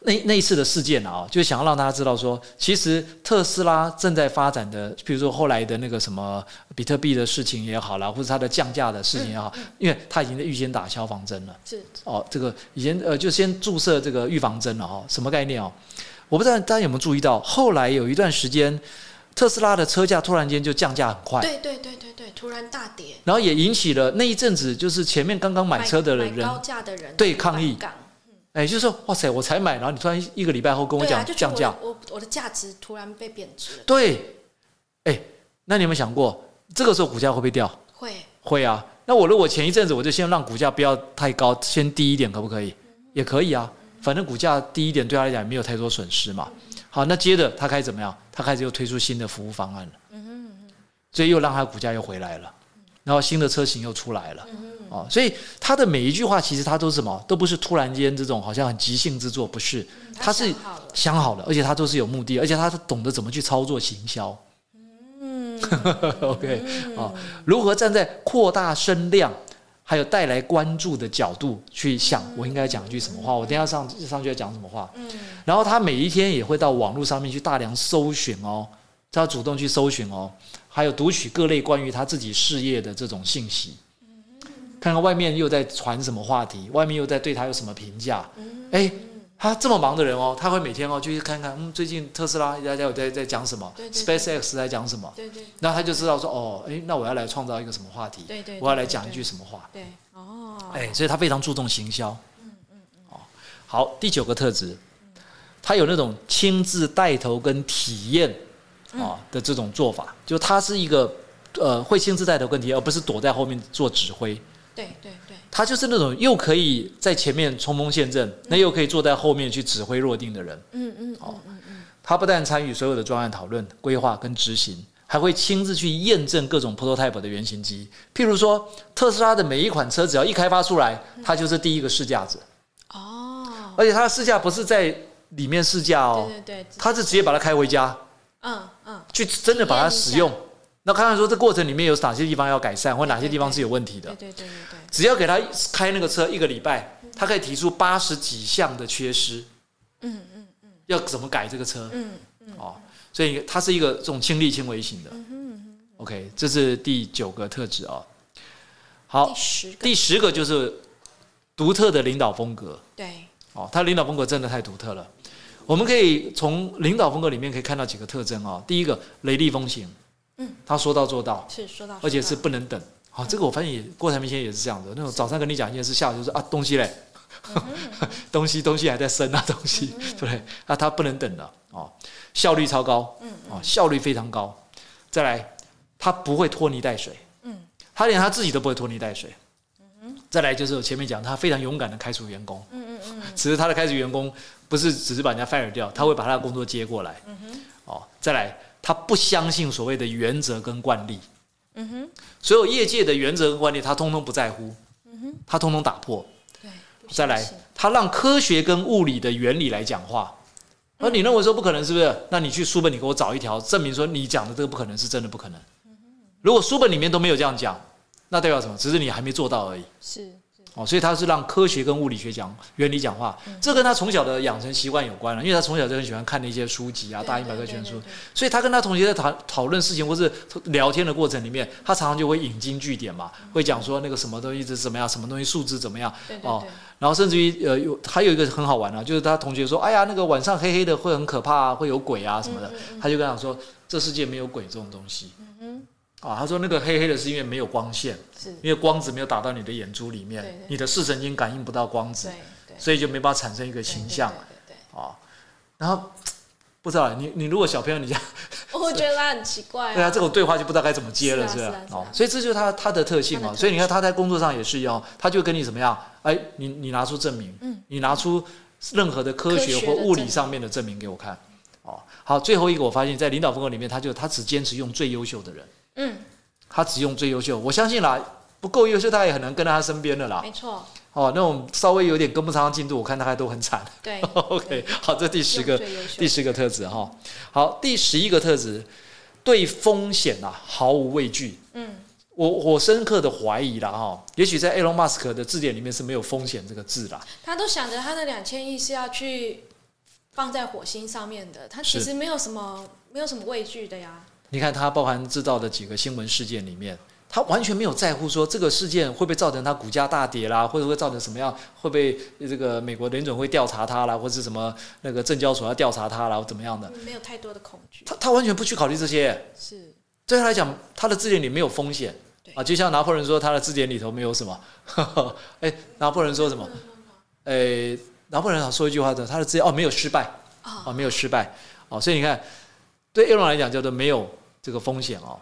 A: 那那一次的事件啊，就想要让大家知道说，其实特斯拉正在发展的，比如说后来的那个什么比特币的事情也好啦，或者它的降价的事情也好，因为它已经在预先打消防针了。
C: 是
A: 哦，这个以前呃就先注射这个预防针了哈。什么概念哦？我不知道大家有没有注意到，后来有一段时间，特斯拉的车价突然间就降价很快。
C: 对对对对对，突然大跌。
A: 然后也引起了那一阵子，就是前面刚刚买车的人，
C: 高价的人
A: 对抗议。哎，就是说，哇塞，我才买，然后你突然一个礼拜后跟我讲降价，
C: 我我的价值突然被贬值。
A: 对，哎，那你有没有想过，这个时候股价会不会掉？
C: 会，
A: 会啊。那我如果前一阵子我就先让股价不要太高，先低一点，可不可以？也可以啊，反正股价低一点对他来讲也没有太多损失嘛。好，那接着他开始怎么样？他开始又推出新的服务方案了。嗯哼，所以又让他股价又回来了，然后新的车型又出来了。嗯哦，所以他的每一句话其实他都是什么？都不是突然间这种好像很即兴之作，不是，他是想好了，而且他都是有目的，而且他懂得怎么去操作行销。嗯，OK，啊，如何站在扩大声量？还有带来关注的角度去想，我应该讲一句什么话？我等下上上去要讲什么话？嗯，然后他每一天也会到网络上面去大量搜寻哦，他主动去搜寻哦，还有读取各类关于他自己事业的这种信息，看看外面又在传什么话题，外面又在对他有什么评价？哎。他这么忙的人哦，他会每天哦就去看看，嗯，最近特斯拉大家有在在讲什么？SpaceX 在讲什么？
C: 对对。
A: 那他就知道说，哦，哎，那我要来创造一个什么话题？
C: 对对。
A: 我要来讲一句什么话？
C: 对，哦。
A: 哎，所以他非常注重行销。嗯嗯嗯。哦，好，第九个特质，他有那种亲自带头跟体验啊的这种做法，就他是一个呃会亲自带头问题，而不是躲在后面做指挥。
C: 对对对，
A: 他就是那种又可以在前面冲锋陷阵，那又可以坐在后面去指挥若定的人。嗯嗯，哦，嗯嗯，他不但参与所有的专案讨论、规划跟执行，还会亲自去验证各种 prototype 的原型机。譬如说，特斯拉的每一款车只要一开发出来，他就是第一个试驾者。哦，而且他的试驾不是在里面试驾
C: 哦，对对对，
A: 他是直接把它开回家。嗯嗯，去真的把它使用。那看看说这过程里面有哪些地方要改善，或哪些地方是有问题的。
C: 对对对。
A: 只要给他开那个车一个礼拜，他可以提出八十几项的缺失。嗯嗯嗯。要怎么改这个车？嗯嗯。哦，所以它是一个这种亲力亲为型的。嗯哼 OK，这是第九个特质啊。好，
C: 第十个。
A: 第十个就是独特的领导风格。
C: 对。
A: 哦，他领导风格真的太独特了。我们可以从领导风格里面可以看到几个特征啊。第一个，雷厉风行。嗯，他说到做到，
C: 是说到，
A: 而且是不能等。好，这个我发现也郭台铭先生也是这样的。那种早上跟你讲一件事，下午就是啊东西嘞，东西东西还在生啊东西，对不对？啊，他不能等的哦，效率超高，嗯，哦，效率非常高。再来，他不会拖泥带水，嗯，他连他自己都不会拖泥带水。嗯再来就是我前面讲，他非常勇敢的开除员工，嗯嗯嗯，只是他的开除员工不是只是把人家 fire 掉，他会把他的工作接过来，嗯哼，哦，再来。他不相信所谓的原则跟惯例，嗯哼，所有业界的原则跟惯例，他通通不在乎，嗯哼，他通通打破。
C: 对，
A: 再来，他让科学跟物理的原理来讲话。而你认为说不可能，是不是？那你去书本，你给我找一条证明说你讲的这个不可能是真的不可能。如果书本里面都没有这样讲，那代表什么？只是你还没做到而已。
C: 是。
A: 哦，所以他是让科学跟物理学讲原理讲话，这跟他从小的养成习惯有关了。因为他从小就很喜欢看那些书籍啊，大英百科全书，所以他跟他同学在讨讨论事情或是聊天的过程里面，他常常就会引经据典嘛，会讲说那个什么东西是怎么样，什么东西数字怎么样哦，然后甚至于呃有还有一个很好玩啊，就是他同学说，哎呀那个晚上黑黑的会很可怕，会有鬼啊什么的，他就跟他说，这世界没有鬼这种东西。啊，他说那个黑黑的是因为没有光线，是因为光子没有打到你的眼珠里面，你的视神经感应不到光子，所以就没办法产生一个形象。啊，然后不知道你你如果小朋友你家，
C: 我觉得他很奇怪。
A: 对啊，这种对话就不知道该怎么接了，是吧？哦，所以这就是他他的特性嘛。所以你看他在工作上也是一样，他就跟你怎么样？哎，你你拿出证明，嗯，你拿出任何的科学或物理上面的证明给我看。哦，好，最后一个我发现，在领导风格里面，他就他只坚持用最优秀的人。嗯，他只用最优秀，我相信啦，不够优秀，他也很难跟在他身边的啦。
C: 没错。
A: 哦，那种稍微有点跟不上进度，我看大概都很惨。
C: 对。
A: OK，好，这第十个第十个特质哈。好，第十一个特质，对风险啊毫无畏惧。嗯。我我深刻的怀疑了哈，也许在 Elon Musk 的字典里面是没有风险这个字啦。
C: 他都想着他的两千亿是要去放在火星上面的，他其实没有什么没有什么畏惧的呀。
A: 你看，他包含制造的几个新闻事件里面，他完全没有在乎说这个事件会不会造成他股价大跌啦，或者会造成什么样，会不会这个美国联准会调查他啦，或者什么那个证交所要调查他啦，或怎么样的？
C: 没有太多的恐惧。
A: 他他完全不去考虑这些。
C: 是。
A: 对他来讲，他的字典里没有风险。啊，就像拿破仑说，他的字典里头没有什么。哎，拿破仑说什么？哎，拿破仑说一句话的，他的字典哦，没有失败。哦，没有失败。哦，所以你看。对 A 龙来讲，叫做没有这个风险哦。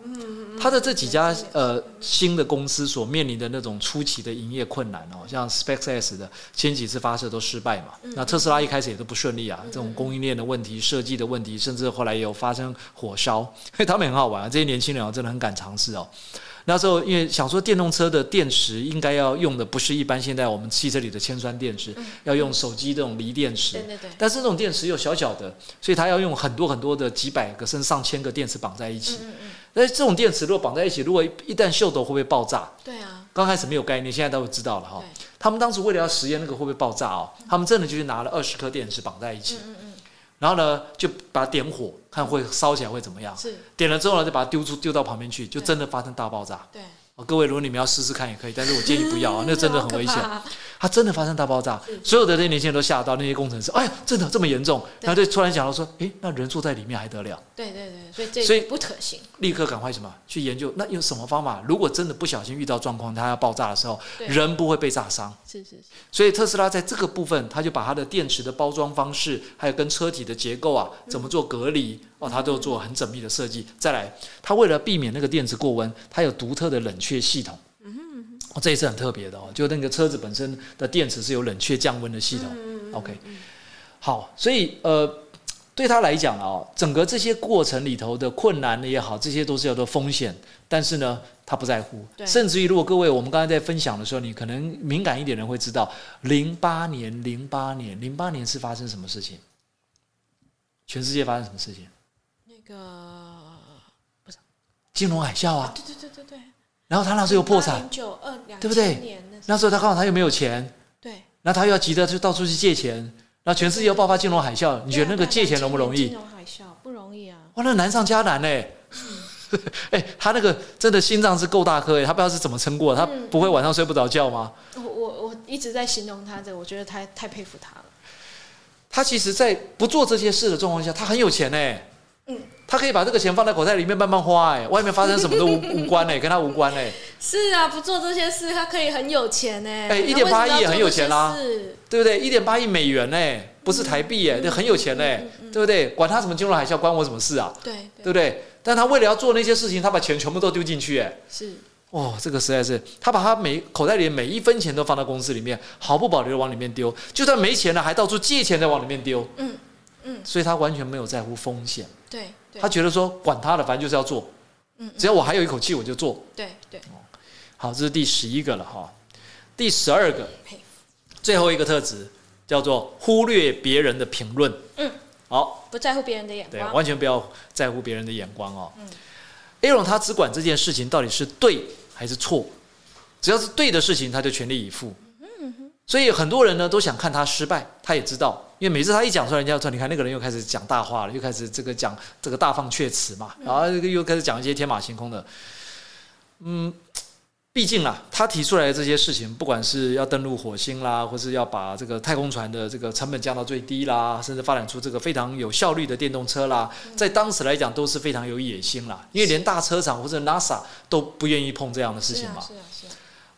A: 他的这几家呃新的公司所面临的那种初期的营业困难哦，像 SpaceX 的前几次发射都失败嘛，那特斯拉一开始也都不顺利啊，这种供应链的问题、设计的问题，甚至后来有发生火烧，他们很好玩啊，这些年轻人啊真的很敢尝试哦。那时候因为想说电动车的电池应该要用的不是一般现在我们汽车里的铅酸电池，要用手机这种锂电池。
C: 对对对。
A: 但是这种电池又小小的，所以它要用很多很多的几百个甚至上千个电池绑在一起。
C: 嗯嗯。
A: 那这种电池如果绑在一起，如果一旦锈斗会不会爆炸？
C: 对啊。
A: 刚开始没有概念，现在都知道了哈。他们当时为了要实验那个会不会爆炸哦，他们真的就是拿了二十颗电池绑在一起。嗯嗯。然后呢，就把它点火，看会烧起来会怎么样。
C: 是。
A: 点了之后呢，就把它丢出丢到旁边去，就真的发生大爆炸。
C: 对。
A: 哦，各位，如果你们要试试看也可以，但是我建议不要啊，那真的很危险。它真的发生大爆炸，所有的这些年轻人都吓到，那些工程师，哎呀，真的这么严重？然后就突然想到说，哎，那人坐在里面还得了？
C: 对对对，所以所以不可行。
A: 立刻赶快什么去研究？那用什么方法？如果真的不小心遇到状况，它要爆炸的时候，人不会被炸伤。
C: 是是是。
A: 所以特斯拉在这个部分，它就把它的电池的包装方式，还有跟车体的结构啊，怎么做隔离哦，它都做很缜密的设计。再来，它为了避免那个电池过温，它有独特的冷却系统。哦，这也是很特别的哦，就那个车子本身的电池是有冷却降温的系统。OK，好，所以呃，对他来讲啊，整个这些过程里头的困难也好，这些都是叫做风险，但是呢，他不在乎。甚至于，如果各位我们刚才在分享的时候，你可能敏感一点人会知道，零八年，零八年，零八年是发生什么事情？全世界发生什么事情？
C: 那个不是
A: 金融海啸啊！
C: 对对对对对。
A: 然后他那时候又破产，对不对？那时候他刚好他又没有钱，
C: 对。
A: 然后他又要急着就到处去借钱，然后全世界又爆发金融海啸，你觉得那个借钱容不容易？
C: 金融海啸不容易啊！
A: 哇，那难上加难嘞。哎，他那个真的心脏是够大颗哎，他不知道是怎么撑过，他不会晚上睡不着觉吗？
C: 我我我一直在形容他这，我觉得太太佩服他了。
A: 他其实，在不做这些事的状况下，他很有钱哎。嗯。他可以把这个钱放在口袋里面慢慢花，哎，外面发生什么都无 无关哎，跟他无关哎。
C: 是啊，不做这些事，他可以很有钱哎。
A: 哎，一点八亿也很有钱啦，对不对？一点八亿美元哎，不是台币哎，这很有钱哎，对不对？管他什么金融海啸，关我什么事啊？
C: 对，
A: 对不对？但他为了要做那些事情，他把钱全部都丢进去哎。
C: 是。
A: 哦，这个实在是，他把他每口袋里每一分钱都放到公司里面，毫不保留的往里面丢，就算没钱了，还到处借钱再往里面丢。嗯嗯。所以他完全没有在乎风险。
C: 对。
A: 他觉得说管他的，反正就是要做，嗯，只要我还有一口气，我就做。
C: 对对，
A: 好，这是第十一个了哈。第十二个，最后一个特质叫做忽略别人的评论。嗯，好，
C: 不在乎别人的眼
A: 光，对，完全不要在乎别人的眼光哦。嗯，Aaron 他只管这件事情到底是对还是错，只要是对的事情，他就全力以赴。嗯所以很多人呢都想看他失败，他也知道，因为每次他一讲出来，人家说你看那个人又开始讲大话了，又开始这个讲这个大放阙词嘛，然后又开始讲一些天马行空的。嗯，毕竟啊，他提出来的这些事情，不管是要登陆火星啦，或是要把这个太空船的这个成本降到最低啦，甚至发展出这个非常有效率的电动车啦，在当时来讲都是非常有野心啦，因为连大车厂或者 NASA 都不愿意碰这样的事情嘛。
C: 是啊，是啊。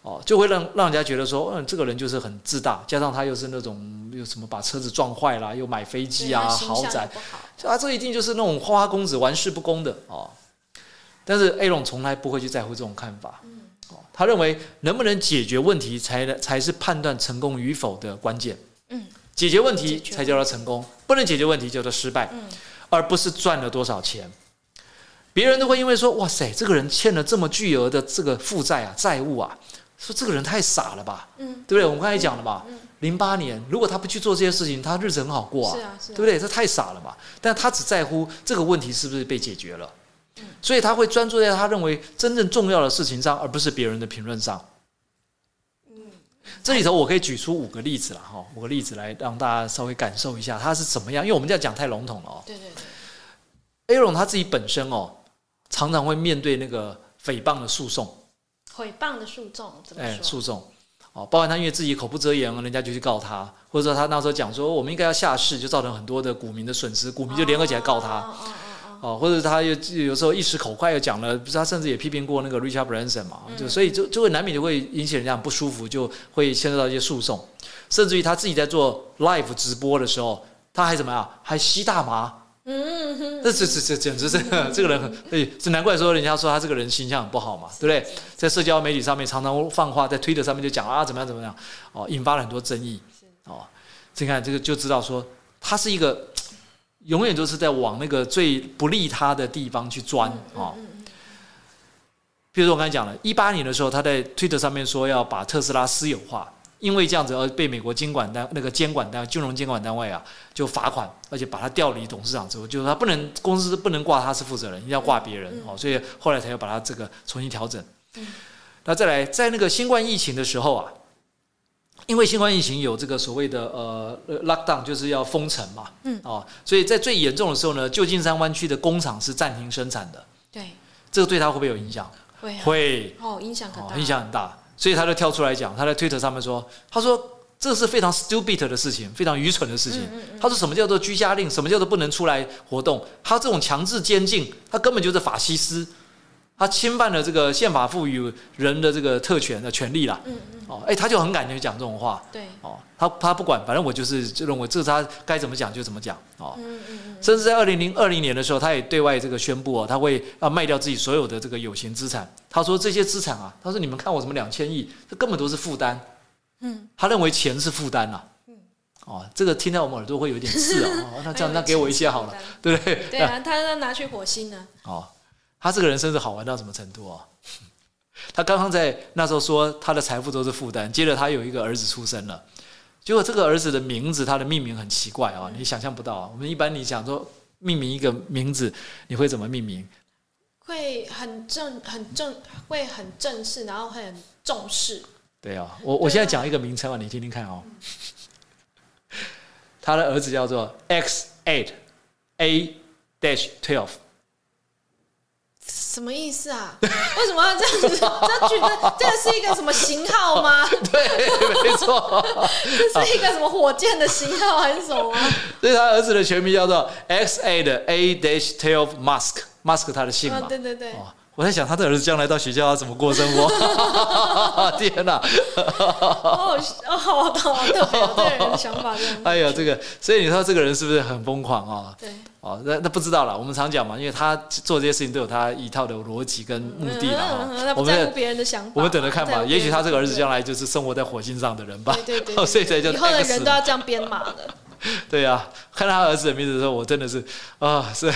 A: 哦，就会让让人家觉得说，嗯，这个人就是很自大，加上他又是那种又什么把车子撞坏了，又买飞机啊、豪宅，啊，这一定就是那种花花公子、玩世不恭的哦。但是 A 龙从来不会去在乎这种看法，哦，他认为能不能解决问题才才是判断成功与否的关键，嗯，解决问题才叫做成功，不能解决问题叫做失败，嗯，而不是赚了多少钱。别人都会因为说，哇塞，这个人欠了这么巨额的这个负债啊、债务啊。说这个人太傻了吧，嗯，对不对？我们刚才讲了嘛，零八年如果他不去做这些事情，他日子很好过
C: 啊，
A: 对不对？这太傻了嘛。但他只在乎这个问题是不是被解决了，所以他会专注在他认为真正重要的事情上，而不是别人的评论上。嗯，这里头我可以举出五个例子了哈，五个例子来让大家稍微感受一下他是怎么样，因为我们这样讲太笼统了哦。
C: 对对对
A: ，Aaron 他自己本身哦，常常会面对那个诽谤的诉讼。
C: 诽谤的诉讼怎么说？哎，
A: 诉讼哦，包含他因为自己口不择言，人家就去告他，或者说他那时候讲说我们应该要下市，就造成很多的股民的损失，股民就联合起来告他。哦，或者他又有时候一时口快又讲了，不是他甚至也批评过那个 Richard Branson 嘛，就所以就就会难免就会引起人家不舒服，就会牵涉到一些诉讼，甚至于他自己在做 live 直播的时候，他还怎么样？还吸大麻，
C: 嗯哼，
A: 这这这这简直是这个人很，对，是难怪说人家说他这个人形象很不好嘛，对不对？在社交媒体上面常常放话，在推特上面就讲啊怎么样怎么样，哦，引发了很多争议，哦，你看这个就知道说他是一个永远都是在往那个最不利他的地方去钻啊。比如说我刚才讲了，一八年的时候他在推特上面说要把特斯拉私有化。因为这样子而被美国监管单那个监管单金融监管单位啊就罚款，而且把他调离董事长之后，就是他不能公司不能挂他是负责人，一定要挂别人哦，所以后来才要把他这个重新调整。那再来在那个新冠疫情的时候啊，因为新冠疫情有这个所谓的呃 lockdown，就是要封城嘛，嗯哦，所以在最严重的时候呢，旧金山湾区的工厂是暂停生产的。
C: 对，
A: 这个对他会不会有影响？
C: 会
A: 会
C: 哦，影响很大，
A: 影响很大。所以他就跳出来讲，他在推特上面说：“他说这是非常 stupid 的事情，非常愚蠢的事情。他说什么叫做居家令？什么叫做不能出来活动？他这种强制监禁，他根本就是法西斯，他侵犯了这个宪法赋予人的这个特权的权利啦。哦，哎，他就很敢去讲这种话。
C: 对，
A: 哦，他他不管，反正我就是就认为这是他该怎么讲就怎么讲。哦，甚至在二零零二零年的时候，他也对外这个宣布哦，他会要卖掉自己所有的这个有形资产。他说这些资产啊，他说你们看我什么两千亿，这根本都是负担。嗯，他认为钱是负担呐。嗯，哦，这个听到我们耳朵会有点刺哦。那这样，那给我一些好了，对不对？
C: 对啊，他要拿去火星呢。
A: 哦，他这个人真是好玩到什么程度啊？他刚刚在那时候说他的财富都是负担，接着他有一个儿子出生了，结果这个儿子的名字他的命名很奇怪啊，你想象不到啊。我们一般你想说命名一个名字，你会怎么命名？
C: 会很正很正，会很正式，然后很重视。
A: 对啊，我我现在讲一个名称啊，你听听看哦。他的儿子叫做 X eight A dash twelve。
C: 什么意思啊？为什么要这样子？这句这这是一个什么型号吗？
A: 对，没错，
C: 这是一个什么火箭的型号还是什么？
A: 所以他儿子的全名叫做 X A 的 A dash twelve Musk，Musk 他的姓嘛？
C: 对对对。
A: 我在想他的儿子将来到学校要怎么过生活？天哪！
C: 哦哦，好特别，想法真的。
A: 哎呀，这个，所以你说这个人是不是很疯狂啊？
C: 对。
A: 哦，那那不知道了。我们常讲嘛，因为他做这些事情都有他一套的逻辑跟目的了。
C: 我们在乎别人的想法。
A: 我们等着看吧。也许他这个儿子将来就是生活在火星上的人吧。
C: 对对对。
A: 所以才叫。
C: 以后的人都要这样编码的。
A: 对呀，看他儿子的名字的时候，我真的是啊，是，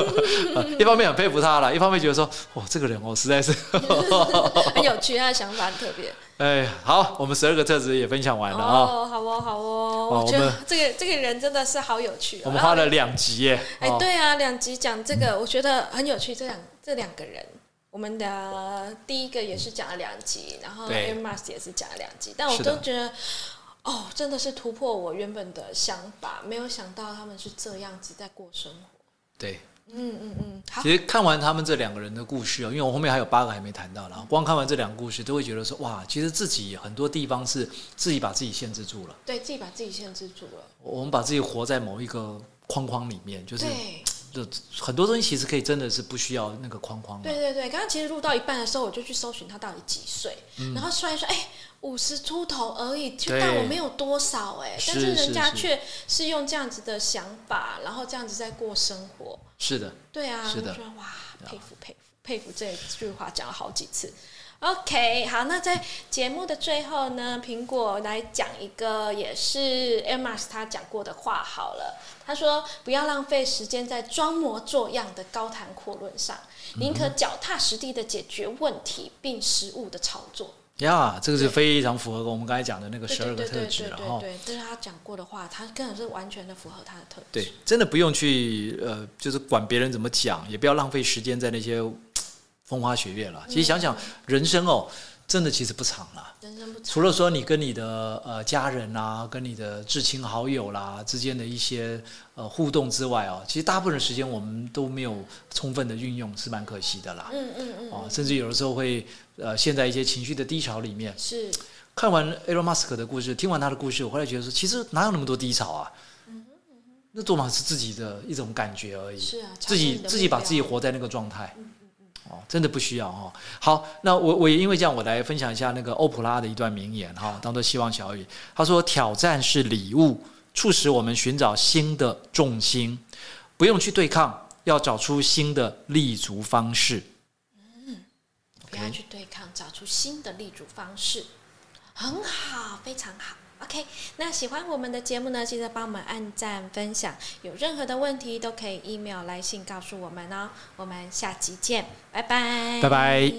A: 一方面很佩服他了，一方面觉得说，哇，这个人哦，实在是
C: 很有趣，他的想法很特别。
A: 哎，好，我们十二个特质也分享完了啊。
C: 哦，好哦，好哦，我觉得这个这个人真的是好有趣。
A: 我们花了两集耶。
C: 哎，对啊，两集讲这个，我觉得很有趣。这两这两个人，我们的第一个也是讲了两集，然后 M a s 也是讲了两集，但我都觉得。哦，真的是突破我原本的想法，没有想到他们是这样子在过生活。
A: 对，
C: 嗯嗯嗯。
A: 其实看完他们这两个人的故事哦，因为我后面还有八个还没谈到然后，光看完这两个故事，都会觉得说哇，其实自己很多地方是自己把自己限制住了。
C: 对自己把自己限制住了。
A: 我们把自己活在某一个框框里面，就是。就很多东西其实可以真的是不需要那个框框。
C: 对对对，刚刚其实录到一半的时候，我就去搜寻他到底几岁，然后算一算，哎，五十出头而已，就但我没有多少哎，但是人家却是用这样子的想法，然后这样子在过生活。
A: 是的，
C: 对啊，
A: 是的，
C: 哇，佩服佩服佩服，这句话讲了好几次。OK，好，那在节目的最后呢，苹果来讲一个也是 Amos 他讲过的话好了。他说：“不要浪费时间在装模作样的高谈阔论上，宁可脚踏实地的解决问题，并实物的操作。”
A: 呀，这个是非常符合我们刚才讲的那个十二个特质了
C: 哈。对，这是他讲过的话，他根本是完全的符合他的特质。
A: 对，真的不用去呃，就是管别人怎么讲，也不要浪费时间在那些。风花雪月了，其实想想人生哦，真的其实不长了。
C: 人生不长，
A: 除了说你跟你的呃家人啊，跟你的至亲好友啦之间的一些呃互动之外哦，其实大部分时间我们都没有充分的运用，是蛮可惜的啦。
C: 嗯嗯嗯。哦，
A: 甚至有的时候会呃陷在一些情绪的低潮里面。
C: 是。
A: 看完 Elon Musk 的故事，听完他的故事，我后来觉得说，其实哪有那么多低潮啊？嗯哼嗯。那做嘛是自己的一种感觉而已。
C: 是啊。
A: 自己自己把自己活在那个状态。哦，真的不需要哦。好，那我我也因为这样，我来分享一下那个欧普拉的一段名言哈，当做希望小语。他说：“挑战是礼物，促使我们寻找新的重心。不用去对抗，要找出新的立足方式。
C: 嗯不要去对抗，找出新的立足方式，很好，非常好。OK，那喜欢我们的节目呢，记得帮我们按赞、分享。有任何的问题都可以 email 来信告诉我们哦。我们下集见，拜拜，
A: 拜拜。